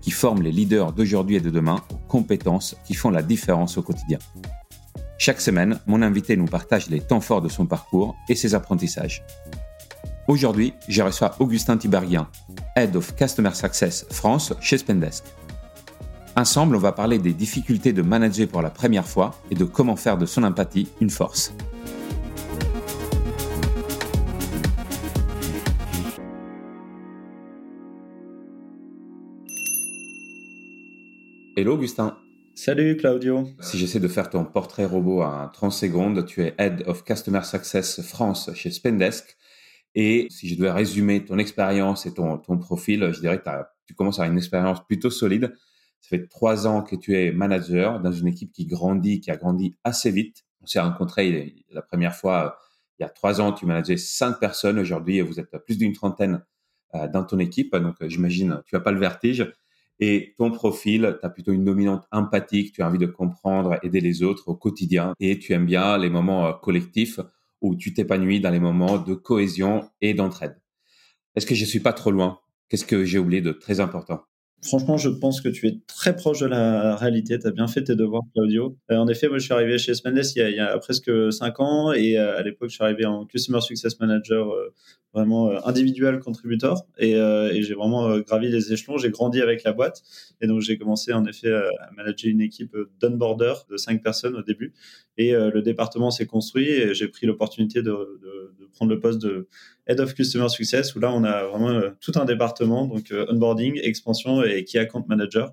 qui forme les leaders d'aujourd'hui et de demain aux compétences qui font la différence au quotidien. Chaque semaine, mon invité nous partage les temps forts de son parcours et ses apprentissages. Aujourd'hui, je reçois Augustin Tiberghien, Head of Customer Success France chez Spendesk. Ensemble, on va parler des difficultés de manager pour la première fois et de comment faire de son empathie une force. Hello Augustin. Salut Claudio. Si j'essaie de faire ton portrait robot en 30 secondes, tu es Head of Customer Success France chez Spendesk. Et si je dois résumer ton expérience et ton, ton profil, je dirais que tu commences à avoir une expérience plutôt solide. Ça fait trois ans que tu es manager dans une équipe qui grandit, qui a grandi assez vite. On s'est rencontrés la première fois il y a trois ans. Tu manageais cinq personnes. Aujourd'hui, vous êtes plus d'une trentaine euh, dans ton équipe. Donc, j'imagine, tu n'as pas le vertige. Et ton profil, tu as plutôt une dominante empathique, tu as envie de comprendre, aider les autres au quotidien. Et tu aimes bien les moments euh, collectifs où tu t'épanouis dans les moments de cohésion et d'entraide. Est-ce que je suis pas trop loin? Qu'est-ce que j'ai oublié de très important? Franchement, je pense que tu es très proche de la réalité. Tu as bien fait tes devoirs, Claudio. Euh, en effet, moi, je suis arrivé chez Spendes il, y a presque cinq ans et euh, à l'époque, je suis arrivé en Customer Success Manager vraiment euh, individuel contributeur et, j'ai vraiment gravi les échelons. J'ai grandi avec la boîte et donc j'ai commencé en effet à manager une équipe d'onboarder de cinq personnes au début et le département s'est construit et j'ai pris l'opportunité de, prendre le poste de Head of Customer Success où là on a vraiment tout un département donc onboarding, expansion et key account manager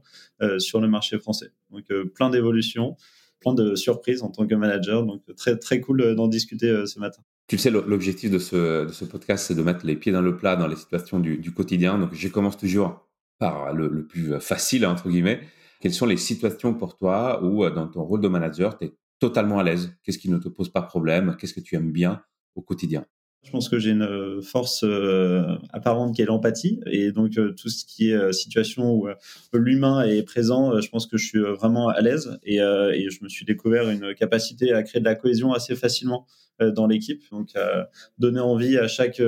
sur le marché français. Donc plein d'évolutions plein de surprises en tant que manager. Donc très très cool d'en discuter ce matin. Tu sais, l'objectif de ce, podcast, c'est de mettre les pieds dans le plat dans les situations du, quotidien. Donc, je commence toujours par le, le, plus facile, entre guillemets. Quelles sont les situations pour toi où, euh, dans ton rôle de manager, tu es totalement à l'aise? Qu'est-ce qui ne te pose pas problème? Qu'est-ce que tu aimes bien au quotidien? Je pense que j'ai une euh, force euh, apparente qui est l'empathie et donc euh, tout ce qui est situation où l'humain est présent, je pense que je suis vraiment à l'aise et, et, je me suis découvert une capacité à créer de la cohésion assez facilement dans l'équipe, donc à donner envie à chaque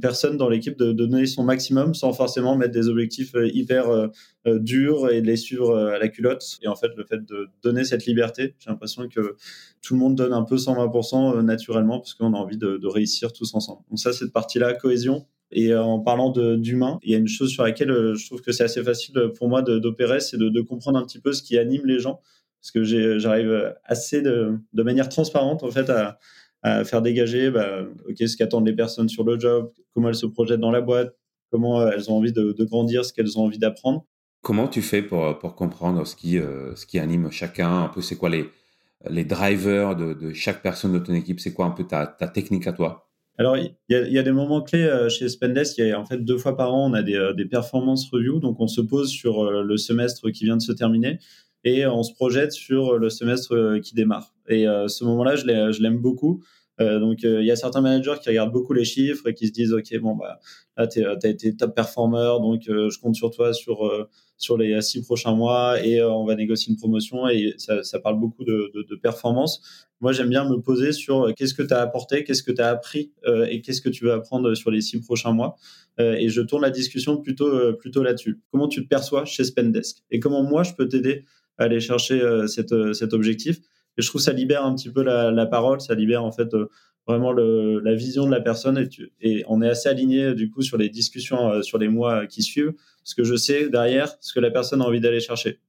personne dans l'équipe de, donner son maximum sans forcément mettre des objectifs euh, hyper euh, euh, durs et de les suivre à la culotte. Et en fait, le fait de donner cette liberté, j'ai l'impression que tout le monde donne un peu 120% naturellement parce qu'on a envie de, de, réussir tous ensemble. Donc ça, cette partie-là, cohésion. Et en parlant d'humain, il y a une chose sur laquelle je trouve que c'est assez facile pour moi d'opérer, c'est de, de, comprendre un petit peu ce qui anime les gens. Parce que j'arrive assez de, de manière transparente, en fait, à, à faire dégager bah, ce qu'attendent les personnes sur le job, comment elles se projettent dans la boîte, comment euh, elles ont envie de, de grandir, ce qu'elles ont envie d'apprendre. Comment tu fais pour, pour comprendre ce qui, euh, ce qui anime chacun? Un peu, c'est quoi les, les drivers de, de, chaque personne de ton équipe? C'est quoi un peu ta, ta technique à toi? Alors, il y, a, y, a, des moments clés euh, chez Spendesk. Il y a en fait deux fois par an, on a des, des performance reviews. Donc, on se pose sur le semestre qui vient de se terminer et on se projette sur le semestre qui démarre. Et ce moment-là, je l'aime beaucoup euh, donc, euh, il y a certains managers qui regardent beaucoup les chiffres et qui se disent, OK, bon, bah, là, tu as été top performer, donc euh, je compte sur toi sur, sur les six prochains mois et on va négocier une promotion et ça, parle beaucoup de, de, performance. Moi, j'aime bien me poser sur qu'est-ce que tu as apporté, qu'est-ce que tu as appris et qu'est-ce que tu veux apprendre sur les six prochains mois. et je tourne la discussion plutôt, plutôt là-dessus. Comment tu te perçois chez Spendesk? Et comment moi, je peux t'aider aller chercher cette, cet objectif. Et je trouve que ça libère un petit peu la, la parole, ça libère en fait euh, vraiment le, la vision de la personne. Et, tu, et, on est assez aligné du coup sur les discussions euh, sur les mois qui suivent. Parce que je sais derrière ce que la personne a envie d'aller chercher.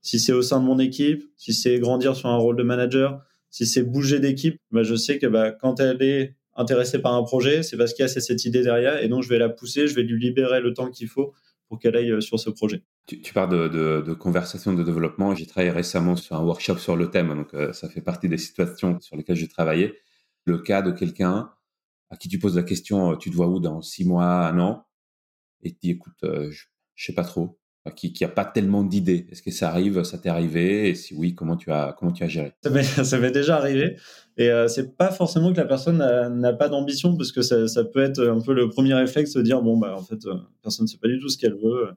Si c'est au sein de mon équipe, si c'est grandir sur un rôle de manager, si c'est bouger d'équipe, bah, je sais que bah, quand elle est intéressée par un projet, c'est parce qu'il y a cette idée derrière. Et donc je vais la pousser, je vais lui libérer le temps qu'il faut qu'elle aille euh, sur ce projet. Tu, parles de, de, de, conversation de développement. J'ai travaillé récemment sur un workshop sur le thème, donc euh, ça fait partie des situations sur lesquelles j'ai travaillé. Le cas de quelqu'un à qui tu poses la question, euh, tu te vois où dans six mois, un an Et tu dis, écoute, je, je sais pas trop. Qui qui a pas tellement d'idées Est-ce que ça arrive Ça t'est arrivé? Et si oui, comment tu as comment tu as géré? Ça m'est déjà arrivé. Et euh, c'est pas forcément que la personne n'a pas d'ambition, parce que ça, peut être un peu le premier réflexe de dire bon bah en fait euh, personne ne sait pas du tout ce qu'elle veut,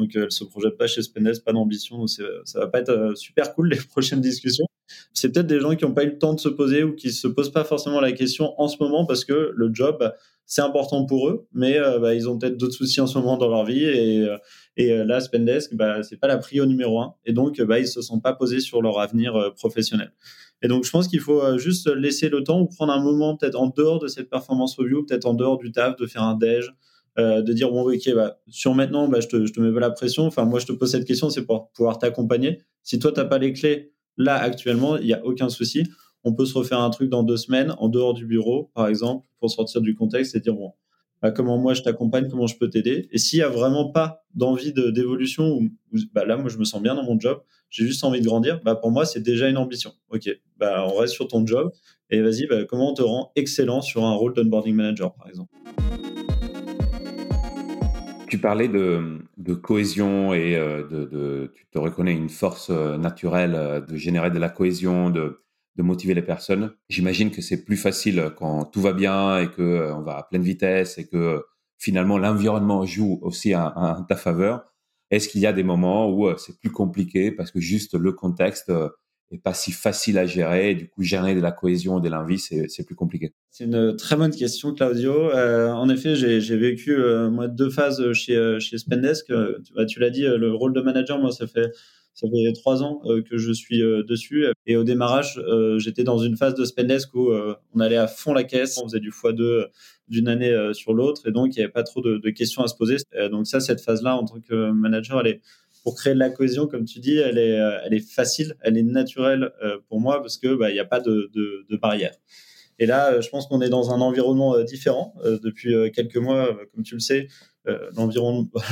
donc euh, elle se projette pas chez Spendesk, pas d'ambition, ça va pas être euh, super cool les prochaines discussions. C'est peut-être des gens qui n'ont pas eu le temps de se poser ou qui se posent pas forcément la question en ce moment parce que le job c'est important pour eux, mais bah, ils ont peut-être d'autres soucis en ce moment dans leur vie et et là, Spendesk, bah, c'est pas la prio numéro un. Et donc, bah, ils se sont pas posés sur leur avenir professionnel. Et donc, je pense qu'il faut euh, juste laisser le temps ou prendre un moment, peut-être en dehors de cette performance review, peut-être en dehors du taf, de faire un déj, euh, de dire bon, ok, bah, sur maintenant, bah, je te, je te mets pas la pression. Enfin, moi, je te pose cette question, c'est pour pouvoir t'accompagner. Si toi, t'as pas les clés là actuellement, il y a aucun souci. On peut se refaire un truc dans deux semaines, en dehors du bureau, par exemple, pour sortir du contexte et dire bon, bah, comment moi je t'accompagne, comment je peux t'aider? Et s'il y a vraiment pas d'envie d'évolution, ou, bah, là, moi, je me sens bien dans mon job, j'ai juste envie de grandir, bah, pour moi, c'est déjà une ambition. OK, bah, on reste sur ton job et vas-y, bah, comment on te rend excellent sur un rôle d'onboarding manager, par exemple? Tu parlais de, cohésion et euh, tu te reconnais une force euh, naturelle euh, de générer de la cohésion, de, de motiver les personnes. J'imagine que c'est plus facile quand tout va bien et que on va à pleine vitesse et que finalement l'environnement joue aussi en ta faveur. Est-ce qu'il y a des moments où euh, c'est plus compliqué parce que juste le contexte euh, est pas si facile à gérer et du coup gérer de la cohésion et de l'envie c'est plus compliqué? C'est une très bonne question Claudio. Euh, en effet j'ai vécu moi deux phases chez chez Spendesk. bah, tu l'as dit le rôle de manager moi ça fait ça fait trois ans que je suis dessus. Et au démarrage, j'étais dans une phase de Spendesk où on allait à fond la caisse, on faisait du x2 d'une année euh, sur l'autre, et donc il n'y avait pas trop de, questions à se poser. Euh, donc ça, cette phase-là, en tant que manager, pour créer de la cohésion, comme tu dis, elle est, euh, facile, elle est naturelle pour moi parce que bah, n'y a pas de, barrière. Et là, je pense qu'on est dans un environnement différent depuis quelques mois, comme tu le sais.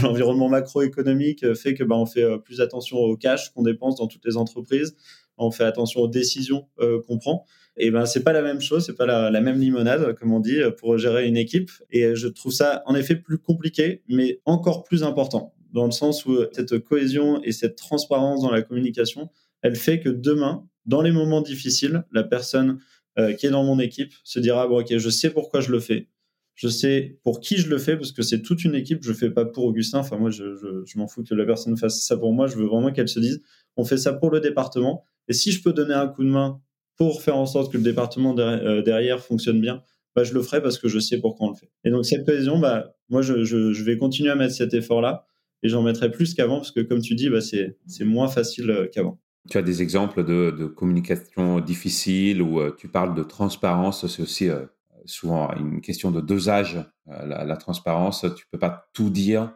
L'environnement macroéconomique fait que bah, on fait plus attention au cash qu'on dépense dans toutes les entreprises. On fait attention aux décisions qu'on prend. Et ben c'est pas la même chose, c'est pas la, la, même limonade comme on dit pour gérer une équipe. Et je trouve ça en effet plus compliqué, mais encore plus important dans le sens où cette cohésion et cette transparence dans la communication, elle fait que demain, dans les moments difficiles, la personne euh, qui est dans mon équipe se dira bon ok je sais pourquoi je le fais, je sais pour qui je le fais parce que c'est toute une équipe. Je fais pas pour Augustin. Enfin moi je, m'en fous que la personne fasse ça pour moi. Je veux vraiment qu'elle se dise on fait ça pour le département. Et si je peux donner un coup de main pour faire en sorte que le département euh, derrière fonctionne bien, bah, je le ferai parce que je sais pourquoi on le fait. Et donc cette cohésion, bah, moi, je, vais continuer à mettre cet effort-là et j'en mettrai plus qu'avant parce que, comme tu dis, bah, c'est moins facile euh, qu'avant. Tu as des exemples de, communication difficile ou euh, tu parles de transparence, c'est aussi souvent une question de dosage, la, la, transparence. Tu peux pas tout dire,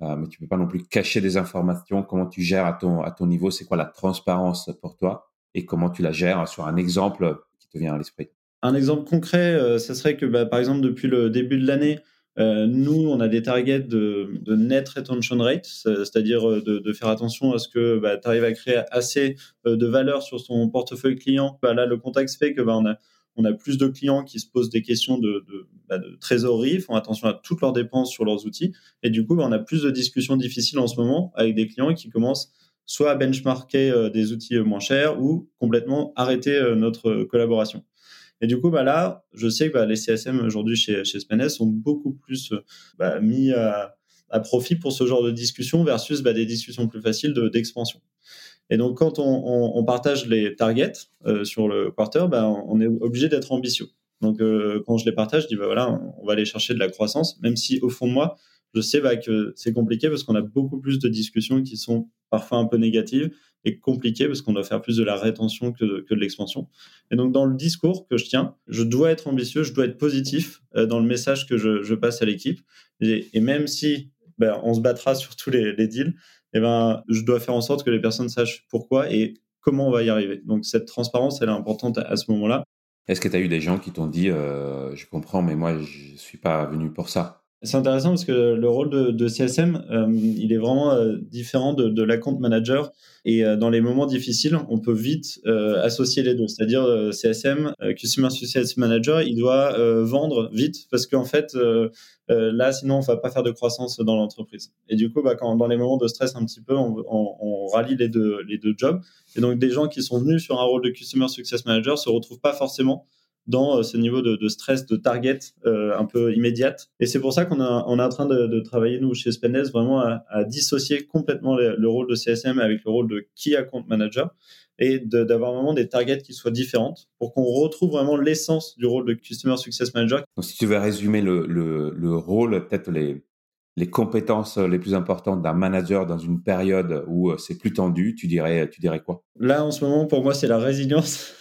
mais tu peux pas non plus cacher des informations. Comment tu gères à ton, à ton niveau? C'est quoi la transparence pour toi? Et comment tu la gères sur un exemple qui te vient à l'esprit? Un exemple concret, euh, ce serait que, bah, par exemple, depuis le début de l'année, euh, nous, on a des targets de, net retention rate, c'est-à-dire euh, de, faire attention à ce que bah, tu arrives à créer assez de valeur sur ton portefeuille client. Bah, là, le contexte fait que on, a, on a plus de clients qui se posent des questions de, de, bah, de, trésorerie, font attention à toutes leurs dépenses sur leurs outils. Et du coup, bah, on a plus de discussions difficiles en ce moment avec des clients qui commencent soit à benchmarker euh, des outils euh, moins chers ou complètement arrêter euh, notre collaboration. Et du coup, bah là, je sais que bah, les CSM aujourd'hui chez, chez sont beaucoup plus bah, mis à, à, profit pour ce genre de discussion versus des discussions plus faciles d'expansion. Et donc, quand on, partage les targets euh, sur le quarter, bah, on est obligé d'être ambitieux. Donc, euh, quand je les partage, je dis, bah, voilà, on va aller chercher de la croissance, même si au fond de moi, je sais bah, que c'est compliqué parce qu'on a beaucoup plus de discussions qui sont parfois un peu négatives et compliquées parce qu'on doit faire plus de la rétention que de, de l'expansion. Et donc, dans le discours que je tiens, je dois être ambitieux, je dois être positif euh, dans le message que je, passe à l'équipe. Et, même si ben, on se battra sur tous les, les deals, et eh ben, je dois faire en sorte que les personnes sachent pourquoi et comment on va y arriver. Donc, cette transparence, elle est importante à, ce moment-là. Est-ce que tu as eu des gens qui t'ont dit, euh, je comprends, mais moi, je suis pas venu pour ça? C'est intéressant parce que le rôle de, CSM, euh, il est vraiment euh, différent de, de l'account manager. Et euh, dans les moments difficiles, on peut vite associer les deux. C'est-à-dire CSM, Customer Success Manager, il doit vendre vite parce qu'en fait, là, sinon, on va pas faire de croissance dans l'entreprise. Et du coup, bah, quand, dans les moments de stress un petit peu, on, rallie les deux, les deux jobs. Et donc, des gens qui sont venus sur un rôle de Customer Success Manager se retrouvent pas forcément dans euh, ce niveau de, stress, de target euh, un peu immédiate. Et c'est pour ça qu'on on est en train de, travailler, nous, chez Spendesk, vraiment à, dissocier complètement le, rôle de CSM avec le rôle de Key Account Manager et d'avoir vraiment des targets qui soient différentes pour qu'on retrouve vraiment l'essence du rôle de Customer Success Manager. Donc, si tu veux résumer le, le, rôle, peut-être les, les compétences les plus importantes d'un manager dans une période où euh, c'est plus tendu, tu dirais, tu dirais quoi? Là, en ce moment, pour moi, c'est la résilience.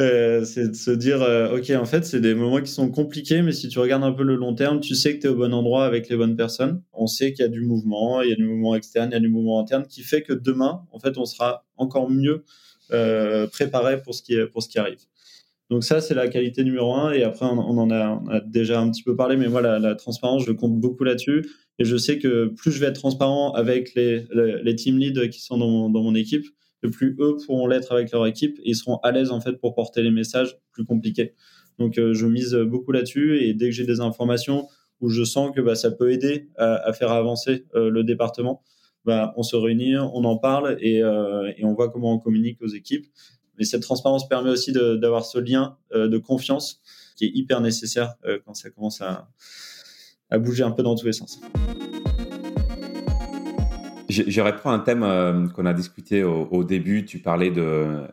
Euh, c'est de se dire, euh, ok, en fait, c'est des moments qui sont compliqués, mais si tu regardes un peu le long terme, tu sais que tu es au bon endroit avec les bonnes personnes. On sait qu'il y a du mouvement, il y a du mouvement externe, il y a du mouvement interne, qui fait que demain, en fait, on sera encore mieux euh, préparé pour ce qui pour ce qui arrive. Donc ça, c'est la qualité numéro un. Et après, on, en a, déjà un petit peu parlé, mais moi, la, transparence, je compte beaucoup là-dessus. Et je sais que plus je vais être transparent avec les, les, team leads qui sont dans dans mon équipe, plus eux pourront l'être avec leur équipe et ils seront à l'aise en fait pour porter les messages plus compliqués. Donc euh, je mise beaucoup là-dessus et dès que j'ai des informations où je sens que bah, ça peut aider à, faire avancer euh, le département, bah, on se réunit, on en parle et, euh, et, on voit comment on communique aux équipes. Mais cette transparence permet aussi d'avoir ce lien de confiance qui est hyper nécessaire quand ça commence à bouger un peu dans tous les sens. Je, reprends un thème euh, qu'on a discuté au, début. Tu parlais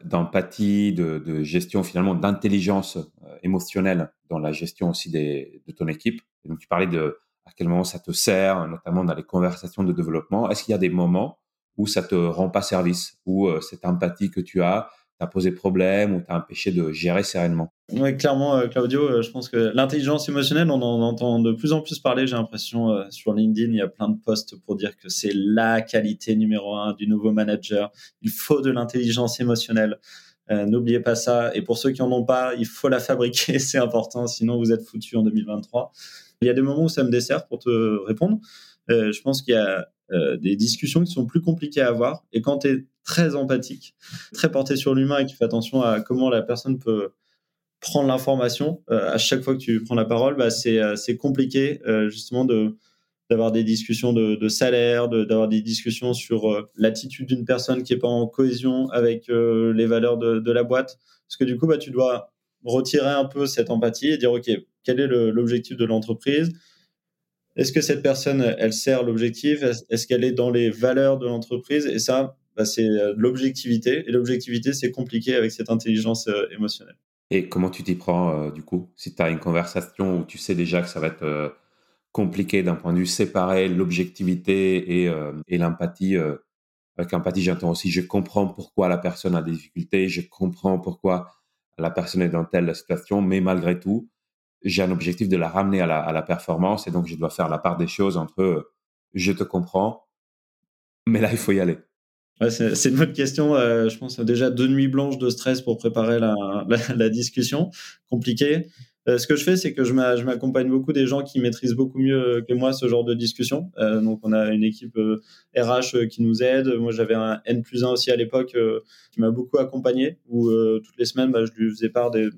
d'empathie, de, gestion finalement d'intelligence euh, émotionnelle dans la gestion aussi de ton équipe. donc tu parlais de à quel moment ça te sert, notamment dans les conversations de développement. Est-ce qu'il y a des moments où ça te rend pas service, où euh, cette empathie que tu as, t'as posé problème ou t'as empêché de gérer sereinement Oui, clairement, euh, Claudio, euh, je pense que l'intelligence émotionnelle, on en entend de plus en plus parler, j'ai l'impression, euh, sur LinkedIn, il y a plein de posts pour dire que c'est la qualité numéro un du nouveau manager. Il faut de l'intelligence émotionnelle. N'oubliez pas ça. Et pour ceux qui en ont pas, il faut la fabriquer, c'est important, sinon vous êtes foutu en 2023. Il y a des moments où ça me dessert pour te répondre. je pense qu'il y a des discussions qui sont plus compliquées à avoir. Et quand tu es très empathique, très porté sur l'humain et qui fait attention à comment la personne peut prendre l'information. Euh, à chaque fois que tu prends la parole, bah, c'est euh, compliqué euh, justement de d'avoir des discussions de, salaire, d'avoir des discussions sur l'attitude d'une personne qui est pas en cohésion avec les valeurs de, de, la boîte. Parce que du coup, bah, tu dois retirer un peu cette empathie et dire, OK, quel est l'objectif de l'entreprise? Est-ce que cette personne, elle sert l'objectif? Est-ce qu'elle est dans les valeurs de l'entreprise? Et ça, bah, c'est euh, l'objectivité. Et l'objectivité, c'est compliqué avec cette intelligence euh, émotionnelle. Et comment tu t'y prends euh, du coup? Si tu as une conversation où tu sais déjà que ça va être compliqué d'un point de vue séparé, l'objectivité et, et l'empathie. avec empathie, j'entends aussi, je comprends pourquoi la personne a des difficultés, je comprends pourquoi la personne est dans telle situation, mais malgré tout, j'ai un objectif de la ramener à la, à la, performance et donc je dois faire la part des choses entre je te comprends, mais là, il faut y aller c'est une bonne question. Euh, je pense déjà deux nuits blanches de stress pour préparer la, la, discussion. Compliqué. Euh, ce que je fais, c'est que je m'accompagne beaucoup des gens qui maîtrisent beaucoup mieux que moi ce genre de discussion. Euh, donc, on a une équipe RH qui nous aide. Moi, j'avais un N plus 1 aussi à l'époque qui m'a beaucoup accompagné, où toutes les semaines, bah, je lui faisais part des,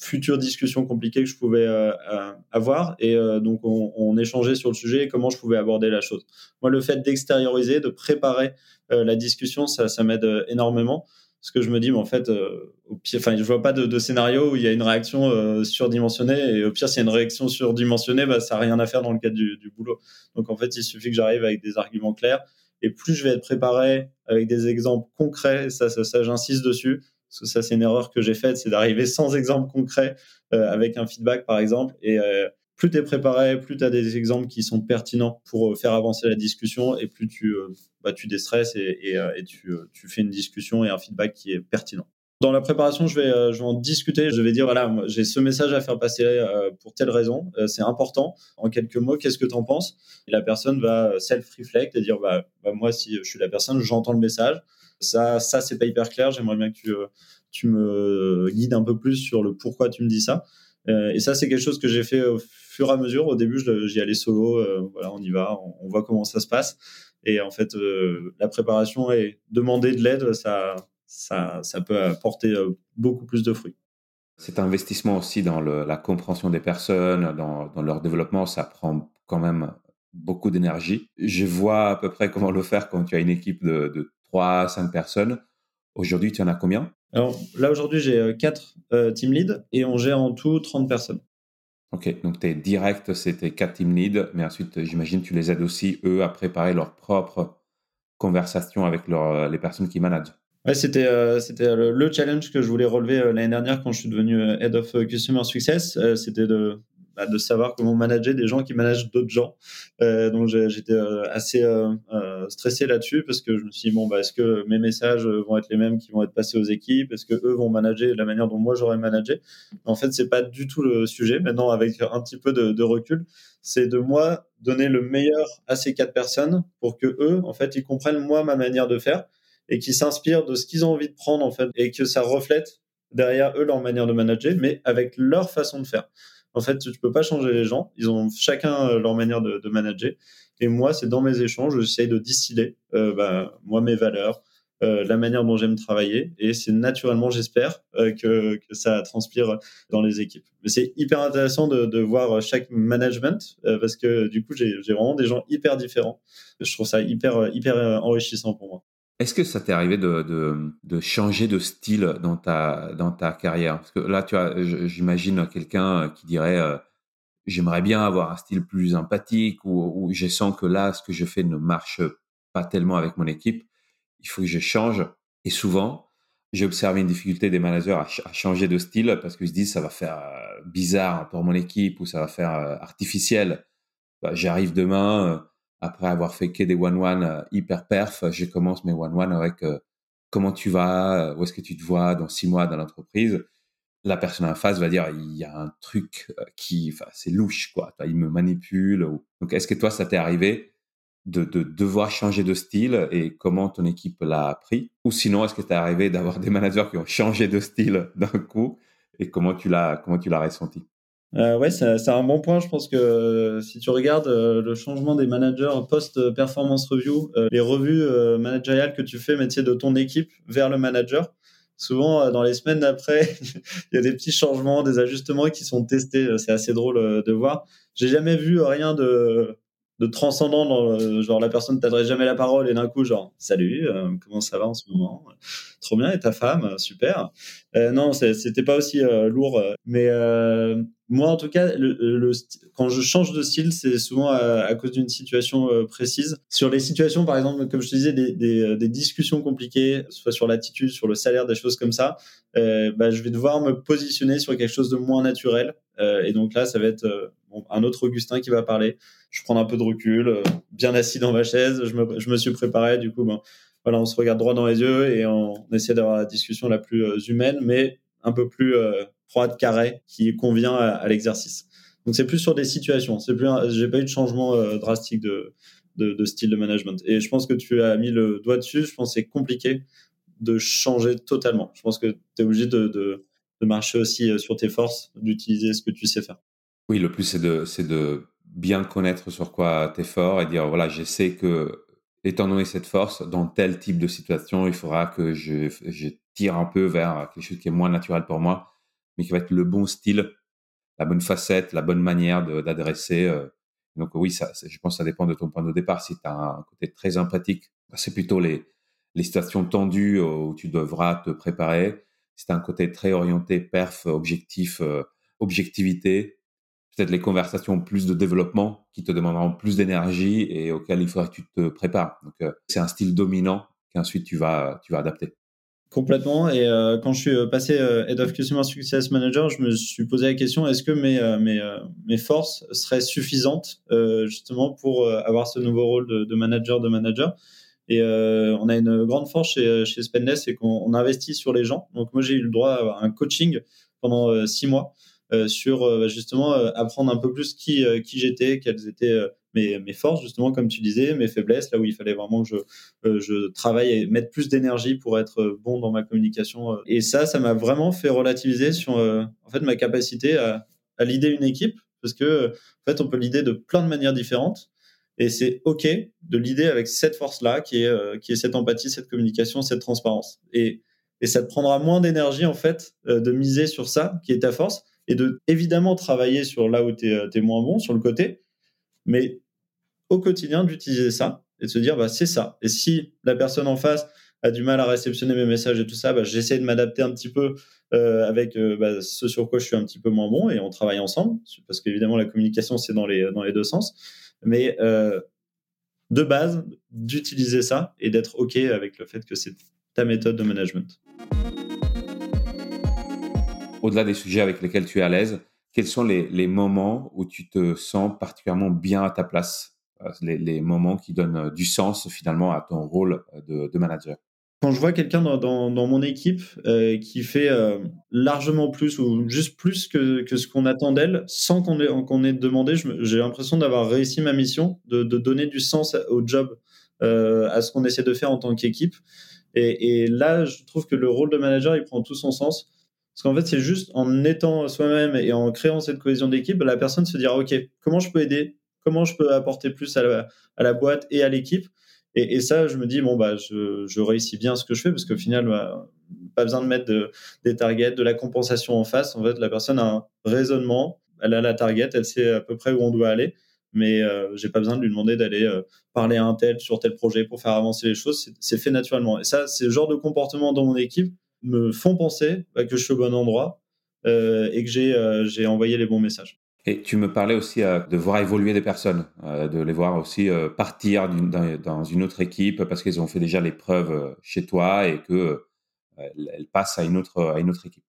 futures discussions compliquées que je pouvais euh, euh, avoir. Et euh, donc, on, échangeait sur le sujet et comment je pouvais aborder la chose. Moi, le fait d'extérioriser, de préparer la discussion, ça, ça m'aide énormément. Parce que je me dis, mais en fait, au pire, enfin, je vois pas de, scénario où il y a une réaction surdimensionnée. Et au pire, s'il y a une réaction surdimensionnée, bah, ça n'a rien à faire dans le cadre du, du boulot. Donc, en fait, il suffit que j'arrive avec des arguments clairs. Et plus je vais être préparé avec des exemples concrets, ça, ça j'insiste dessus, parce que ça c'est une erreur que j'ai faite, c'est d'arriver sans exemple concret euh, avec un feedback par exemple. Et euh, plus tu es préparé, plus tu as des exemples qui sont pertinents pour euh, faire avancer la discussion et plus tu, bah, tu déstresses et, tu, fais une discussion et un feedback qui est pertinent. Dans la préparation, je vais, je vais en discuter. Je vais dire, voilà, j'ai ce message à faire passer pour telle raison. c'est important. En quelques mots, qu'est-ce que tu en penses? Et la personne va self-reflect et dire, bah, bah, moi, si je suis la personne, j'entends le message. Ça, ça c'est pas hyper clair. J'aimerais bien que tu, euh, tu me guides un peu plus sur le pourquoi tu me dis ça. Euh, et ça, c'est quelque chose que j'ai fait au fur et à mesure. Au début, j'y allais solo. voilà, on y va, on, voit comment ça se passe. Et en fait, la préparation et demander de l'aide, ça, ça, ça peut apporter beaucoup plus de fruits. Cet investissement aussi dans la compréhension des personnes, dans, leur développement, ça prend quand même beaucoup d'énergie. Je vois à peu près comment le faire quand tu as une équipe de 3 5 personnes. Aujourd'hui, tu en as combien? Alors là, aujourd'hui, j'ai 4 euh, euh, team leads et on gère en tout 30 personnes. Ok, donc tu es direct, c'était 4 team leads, mais ensuite, j'imagine, tu les aides aussi, eux, à préparer leur propre conversation avec leur, les personnes qui managent. Ouais, c'était euh, c'était le, challenge que je voulais relever l'année dernière quand je suis devenu Head of Customer Success. c'était de bah, de savoir comment manager des gens qui managent d'autres gens. Euh, donc j'étais euh, assez euh, stressé là-dessus parce que je me suis dit bon bah est-ce que mes messages vont être les mêmes qui vont être passés aux équipes? Est-ce que eux vont manager de la manière dont moi j'aurais managé? En fait c'est pas du tout le sujet. Maintenant avec un petit peu de, recul, c'est de moi donner le meilleur à ces quatre personnes pour que eux en fait ils comprennent moi ma manière de faire et qu'ils s'inspirent de ce qu'ils ont envie de prendre en fait et que ça reflète derrière eux leur manière de manager mais avec leur façon de faire. En fait, tu peux pas changer les gens. Ils ont chacun euh, leur manière de, manager. Et moi, c'est dans mes échanges, j'essaye de distiller, euh, bah, moi, mes valeurs, euh, la manière dont j'aime travailler. Et c'est naturellement, j'espère, que, ça transpire dans les équipes. Mais c'est hyper intéressant de, voir chaque management parce que du coup, j'ai vraiment des gens hyper différents. Je trouve ça hyper, hyper enrichissant pour moi. Est-ce que ça t'est arrivé de, de, changer de style dans ta, dans ta carrière? Parce que là, tu vois, j'imagine quelqu'un qui dirait euh, j'aimerais bien avoir un style plus empathique ou, ou je sens que là, ce que je fais ne marche pas tellement avec mon équipe. Il faut que je change. Et souvent, j'ai observé une difficulté des managers à, changer de style parce qu'ils se disent ça va faire euh, bizarre pour mon équipe ou ça va faire euh, artificiel. Bah, j'arrive demain après avoir fait que des one-one euh, hyper perf, je commence mes one-one avec euh, comment tu vas, euh, où est-ce que tu te vois dans six mois dans l'entreprise. La personne en face va dire il y a un truc qui, enfin, c'est louche quoi. Il me manipule. Donc, est-ce que toi, ça t'est arrivé de, de, devoir changer de style et comment ton équipe l'a appris? Ou sinon, est-ce que t'es arrivé d'avoir des managers qui ont changé de style d'un coup et comment tu l'as comment tu l'as ressenti? Euh, ouais, c'est un bon point. Je pense que euh, si tu regardes euh, le changement des managers post-performance review, euh, les revues managériales que tu fais, métier de ton équipe vers le manager, souvent dans les semaines d'après, il y a des petits changements, des ajustements qui sont testés. C'est assez drôle de voir. J'ai jamais vu rien de de transcendant dans genre la personne t'adresse jamais la parole et d'un coup genre salut comment ça va en ce moment? Trop bien et ta femme? Super euh, non c'était pas aussi lourd mais moi, en tout cas, le, quand je change de style, c'est souvent à, cause d'une situation euh, précise. Sur les situations, par exemple, comme je te disais, des, des, euh, des discussions compliquées, soit sur l'attitude, sur le salaire, des choses comme ça, euh, bah, je vais devoir me positionner sur quelque chose de moins naturel. Euh, et donc là, ça va être euh, un autre Augustin qui va parler. Je prends un peu de recul, bien assis dans ma chaise. Je me, je me suis préparé. Du coup, ben, voilà, on se regarde droit dans les yeux et on, on essaie d'avoir la discussion la plus humaine, mais un peu plus froide, carré, qui convient à, l'exercice. Donc c'est plus sur des situations. C'est plus, j'ai pas eu de changement euh, drastique de, de, style de management. Et je pense que tu as mis le doigt dessus. Je pense que c'est compliqué de changer totalement. Je pense que tu es obligé de, de, marcher aussi euh, sur tes forces, d'utiliser ce que tu sais faire. Oui, le plus, c'est de, c'est de bien connaître sur quoi tu es fort et dire, voilà, je sais que, étant donné cette force, dans tel type de situation, il faudra que je, je tire un peu vers quelque chose qui est moins naturel pour moi mais qui va être le bon style, la bonne facette, la bonne manière d'adresser. Euh. Donc oui, ça, je pense que ça dépend de ton point de départ. Si tu as un côté très empathique, bah, c'est plutôt les, les situations tendues euh, où tu devras te préparer. Si tu as un côté très orienté perf, objectif, euh, objectivité, peut-être les conversations plus de développement qui te demanderont plus d'énergie et auxquelles il faudra que tu te prépares. Donc c'est un style dominant qu'ensuite tu vas, tu vas adapter. Complètement. Et euh, quand je suis euh, passé euh, Head of Customer Success Manager, je me suis posé la question est-ce que mes, mes, mes forces seraient suffisantes justement pour avoir ce nouveau rôle de, de manager de manager? Et on a une grande force chez, chez Spendes, c'est qu'on investit sur les gens. Donc moi, j'ai eu le droit à un coaching pendant six mois sur justement apprendre un peu plus qui, qui j'étais, quelles étaient mes, forces, justement, comme tu disais, mes faiblesses, là où il fallait vraiment que je, euh, travaille et mettre plus d'énergie pour être bon dans ma communication. Et ça, ça m'a vraiment fait relativiser sur en fait, ma capacité à, à leader une équipe. parce que en fait, on peut l'idée de plein de manières différentes. Et c'est OK de l'idée avec cette force-là, qui est, euh, qui est cette empathie, cette communication, cette transparence. Et, et ça te prendra moins d'énergie, en fait, euh, de miser sur ça, qui est ta force, et de évidemment travailler sur là où tu es, moins bon, sur le côté, mais au quotidien d'utiliser ça et de se dire, bah, c'est ça. Et si la personne en face a du mal à réceptionner mes messages et tout ça, bah, j'essaie de m'adapter un petit peu euh, avec euh, bah, ce sur quoi je suis un petit peu moins bon et on travaille ensemble, parce qu'évidemment la communication c'est dans les, dans les deux sens. Mais euh, de base, d'utiliser ça et d'être OK avec le fait que c'est ta méthode de management. Au-delà des sujets avec lesquels tu es à l'aise, quels sont les, moments où tu te sens particulièrement bien à ta place les, les, moments qui donnent du sens finalement à ton rôle de, de manager? Quand je vois quelqu'un dans, mon équipe euh, qui fait euh, largement plus ou juste plus que, ce qu'on attend d'elle, sans qu'on ait, demandé, j'ai l'impression d'avoir réussi ma mission, de, donner du sens au job, euh, à ce qu'on essaie de faire en tant qu'équipe. Et, et, là, je trouve que le rôle de manager, il prend tout son sens. Parce qu'en fait, c'est juste en étant soi-même et en créant cette cohésion d'équipe, la personne se dira, OK, comment je peux aider? Comment je peux apporter plus à la, boîte et à l'équipe? Et, ça, je me dis, bon, bah, je, réussis bien ce que je fais parce qu'au final, bah, pas besoin de mettre de, des targets, de la compensation en face. En fait, la personne a un raisonnement, elle a la target, elle sait à peu près où on doit aller, mais euh, j'ai pas besoin de lui demander d'aller euh, parler à un tel sur tel projet pour faire avancer les choses. C'est fait naturellement. Et ça, ces genres de comportements dans mon équipe me font penser que je suis au bon endroit euh, et que j'ai euh, j'ai envoyé les bons messages. Et tu me parlais aussi euh, de voir évoluer des personnes, euh, de les voir aussi euh, partir dans, dans, une autre équipe parce qu'ils ont fait déjà les preuves chez toi et que elles passent à une autre à une autre équipe.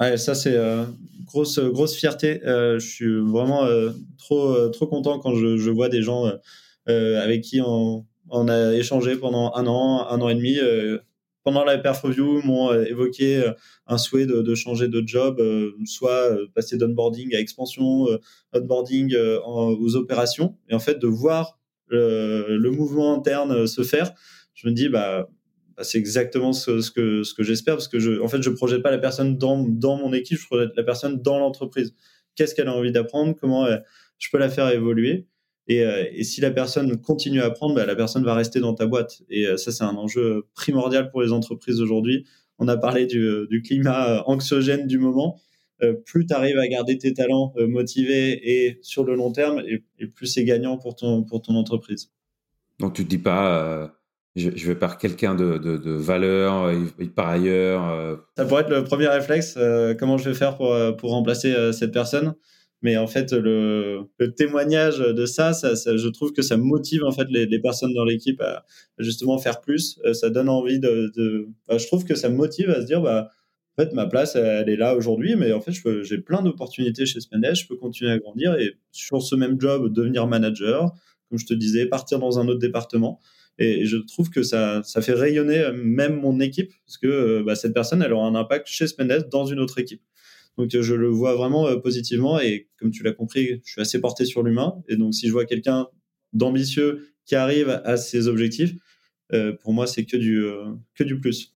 Ouais, ça c'est grosse grosse fierté. je suis vraiment trop trop content quand je, je vois des gens avec qui on, on, a échangé pendant un an, un an et demi pendant la review, m'ont euh, évoqué euh, un souhait de, changer de job, euh, soit passer d'onboarding à expansion, onboarding aux opérations, et en fait de voir le, mouvement interne se faire, je me dis bah, bah c'est exactement ce, ce, que ce que j'espère parce que je en fait je projette pas la personne dans dans mon équipe, je projette la personne dans l'entreprise. Qu'est-ce qu'elle a envie d'apprendre, comment je peux la faire évoluer? Et, euh, et, si la personne continue à apprendre, bah, la personne va rester dans ta boîte. Et euh, ça, c'est un enjeu primordial pour les entreprises aujourd'hui. On a parlé du, du climat euh, anxiogène du moment. plus tu arrives à garder tes talents motivés et sur le long terme, et, et plus c'est gagnant pour ton, pour ton entreprise. Donc tu te dis pas, je, je, vais par quelqu'un de, de, de, valeur, et, par ailleurs. Ça pourrait être le premier réflexe. comment je vais faire pour, pour remplacer cette personne mais en fait le, témoignage de ça, je trouve que ça motive en fait les, personnes dans l'équipe à, justement faire plus. Euh, ça donne envie de, bah, je trouve que ça motive à se dire bah en fait ma place elle est là aujourd'hui mais en fait j'ai plein d'opportunités chez Spendesh je peux continuer à grandir et sur ce même job devenir manager comme je te disais partir dans un autre département. Et je trouve que ça, ça fait rayonner euh, même mon équipe parce que euh, bah, cette personne elle aura un impact chez Spendesh dans une autre équipe donc euh, je le vois vraiment euh, positivement et comme tu l'as compris, je suis assez porté sur l'humain. Et donc si je vois quelqu'un d'ambitieux qui arrive à ses objectifs, euh, pour moi c'est que du que du plus.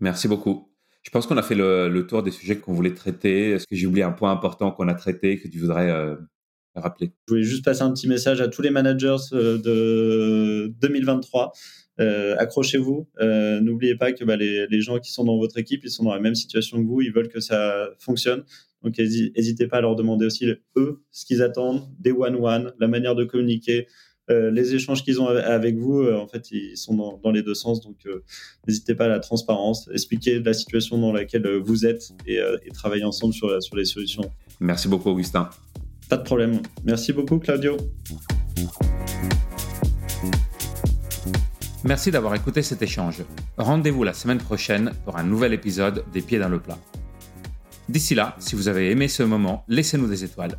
Merci beaucoup. Je pense qu'on a fait le, le tour des sujets qu'on voulait traiter. Est-ce que j'ai oublié un point important qu'on a traité que tu voudrais euh, rappeler? Je voulais juste passer un petit message à tous les managers de 2023. Euh, accrochez-vous. Euh, N'oubliez pas que bah, les, les, gens qui sont dans votre équipe, ils sont dans la même situation que vous, ils veulent que ça fonctionne. Donc n'hésitez pas à leur demander aussi eux ce qu'ils attendent, des one-one, la manière de communiquer, euh, les échanges qu'ils ont avec vous. En fait, ils sont dans, dans les deux sens. Donc n'hésitez pas à la transparence, expliquer la situation dans laquelle vous êtes et, et travailler ensemble sur, sur les solutions. Merci beaucoup, Augustin. Pas de problème. Merci beaucoup, Claudio. Merci d'avoir écouté cet échange. Rendez-vous la semaine prochaine pour un nouvel épisode des Pieds dans le plat. D'ici là, si vous avez aimé ce moment, laissez-nous des étoiles.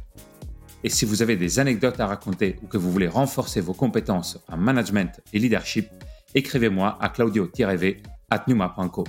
Et si vous avez des anecdotes à raconter ou que vous voulez renforcer vos compétences en management et leadership, écrivez-moi à claudio-v at numa.co.